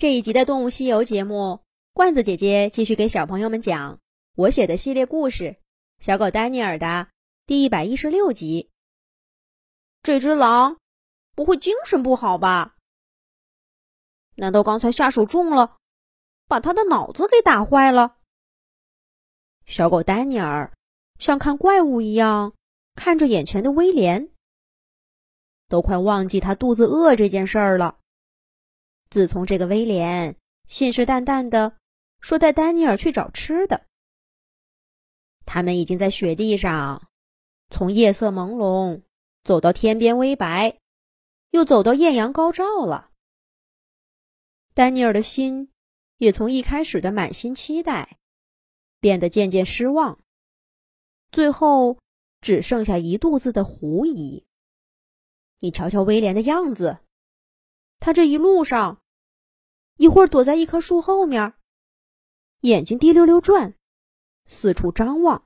这一集的《动物西游》节目，罐子姐姐继续给小朋友们讲我写的系列故事《小狗丹尼尔》的第一百一十六集。这只狼不会精神不好吧？难道刚才下手重了，把他的脑子给打坏了？小狗丹尼尔像看怪物一样看着眼前的威廉，都快忘记他肚子饿这件事儿了。自从这个威廉信誓旦旦的说带丹尼尔去找吃的，他们已经在雪地上从夜色朦胧走到天边微白，又走到艳阳高照了。丹尼尔的心也从一开始的满心期待变得渐渐失望，最后只剩下一肚子的狐疑。你瞧瞧威廉的样子，他这一路上。一会儿躲在一棵树后面，眼睛滴溜溜转，四处张望；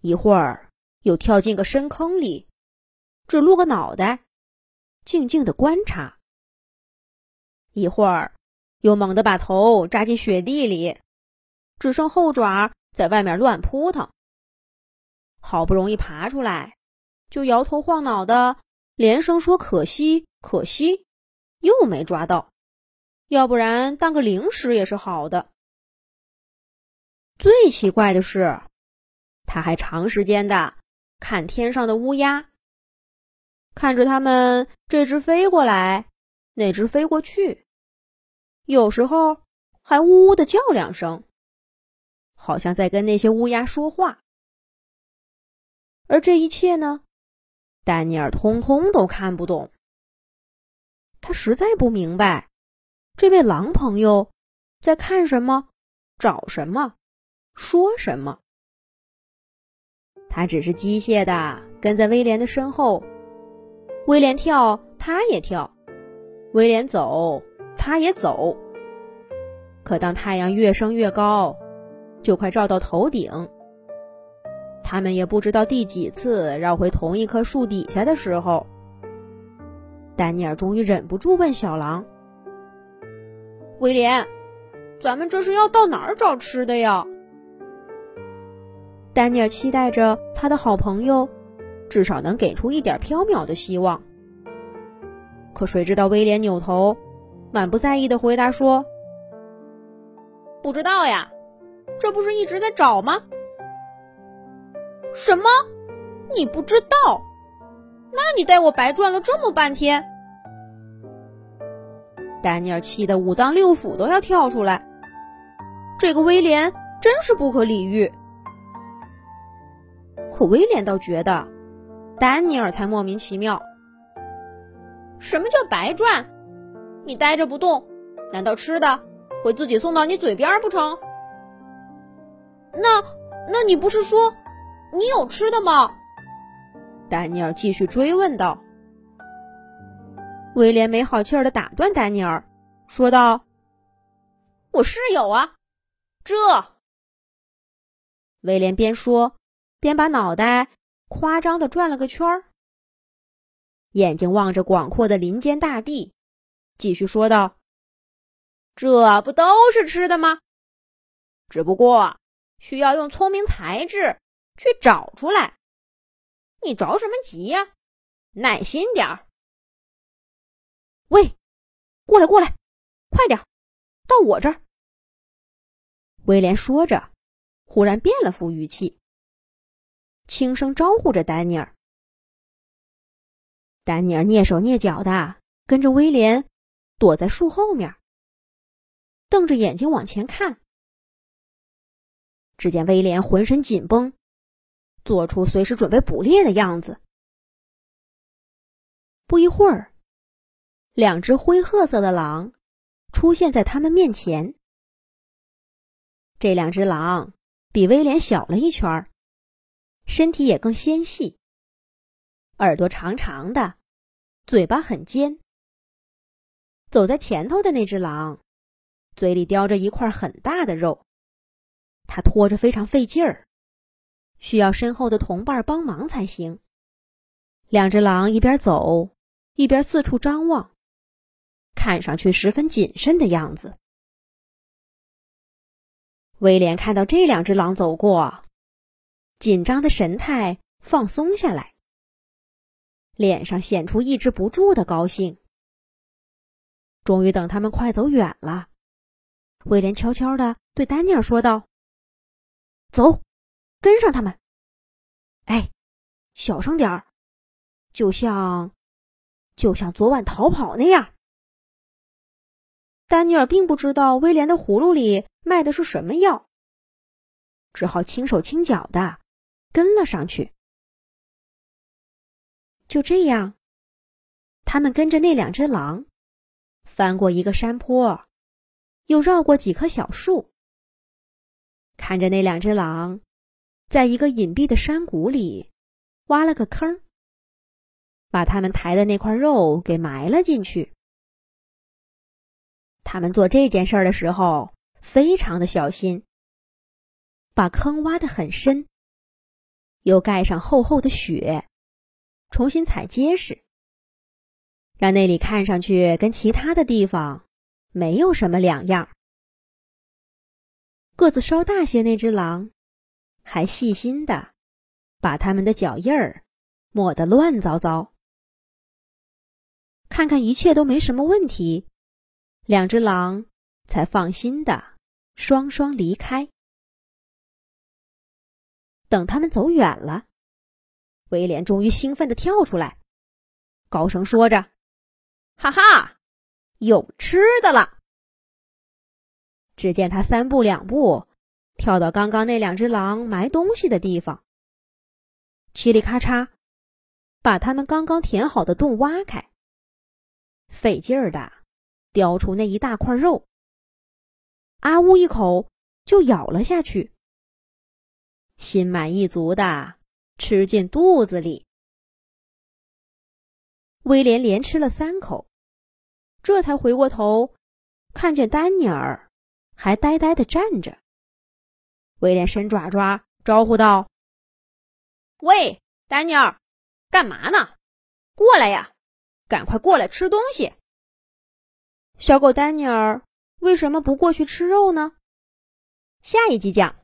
一会儿又跳进个深坑里，只露个脑袋，静静的观察；一会儿又猛地把头扎进雪地里，只剩后爪在外面乱扑腾。好不容易爬出来，就摇头晃脑的，连声说：“可惜，可惜，又没抓到。”要不然当个零食也是好的。最奇怪的是，他还长时间的看天上的乌鸦，看着它们这只飞过来，那只飞过去，有时候还呜呜的叫两声，好像在跟那些乌鸦说话。而这一切呢，丹尼尔通通都看不懂，他实在不明白。这位狼朋友在看什么？找什么？说什么？他只是机械的跟在威廉的身后。威廉跳，他也跳；威廉走，他也走。可当太阳越升越高，就快照到头顶，他们也不知道第几次绕回同一棵树底下的时候，丹尼尔终于忍不住问小狼。威廉，咱们这是要到哪儿找吃的呀？丹尼尔期待着他的好朋友至少能给出一点缥缈的希望。可谁知道威廉扭头，满不在意的回答说：“不知道呀，这不是一直在找吗？”什么？你不知道？那你带我白转了这么半天。丹尼尔气得五脏六腑都要跳出来，这个威廉真是不可理喻。可威廉倒觉得，丹尼尔才莫名其妙。什么叫白转？你呆着不动，难道吃的会自己送到你嘴边不成？那，那你不是说你有吃的吗？丹尼尔继续追问道。威廉没好气儿的打断丹尼尔，说道：“我是有啊，这。”威廉边说边把脑袋夸张的转了个圈儿，眼睛望着广阔的林间大地，继续说道：“这不都是吃的吗？只不过需要用聪明才智去找出来。你着什么急呀？耐心点儿。”喂，过来过来，快点，到我这儿。威廉说着，忽然变了副语气，轻声招呼着丹尼尔。丹尼尔蹑手蹑脚的跟着威廉，躲在树后面，瞪着眼睛往前看。只见威廉浑身紧绷，做出随时准备捕猎的样子。不一会儿。两只灰褐色的狼出现在他们面前。这两只狼比威廉小了一圈儿，身体也更纤细，耳朵长长的，嘴巴很尖。走在前头的那只狼，嘴里叼着一块很大的肉，它拖着非常费劲儿，需要身后的同伴帮忙才行。两只狼一边走，一边四处张望。看上去十分谨慎的样子。威廉看到这两只狼走过，紧张的神态放松下来，脸上显出抑制不住的高兴。终于等他们快走远了，威廉悄悄的对丹尼尔说道：“走，跟上他们。哎，小声点儿，就像，就像昨晚逃跑那样。”丹尼尔并不知道威廉的葫芦里卖的是什么药，只好轻手轻脚的跟了上去。就这样，他们跟着那两只狼，翻过一个山坡，又绕过几棵小树，看着那两只狼，在一个隐蔽的山谷里挖了个坑，把他们抬的那块肉给埋了进去。他们做这件事儿的时候非常的小心，把坑挖得很深，又盖上厚厚的雪，重新踩结实，让那里看上去跟其他的地方没有什么两样。个子稍大些那只狼，还细心的把他们的脚印儿抹得乱糟糟，看看一切都没什么问题。两只狼才放心的双双离开。等他们走远了，威廉终于兴奋的跳出来，高声说着：“哈哈，有吃的了！”只见他三步两步跳到刚刚那两只狼埋东西的地方，嘁里咔嚓，把他们刚刚填好的洞挖开，费劲儿的。叼出那一大块肉，阿乌一口就咬了下去，心满意足的吃进肚子里。威廉连吃了三口，这才回过头，看见丹尼尔还呆呆的站着。威廉伸爪爪招呼道：“喂，丹尼尔，干嘛呢？过来呀，赶快过来吃东西。”小狗丹尼尔为什么不过去吃肉呢？下一集讲。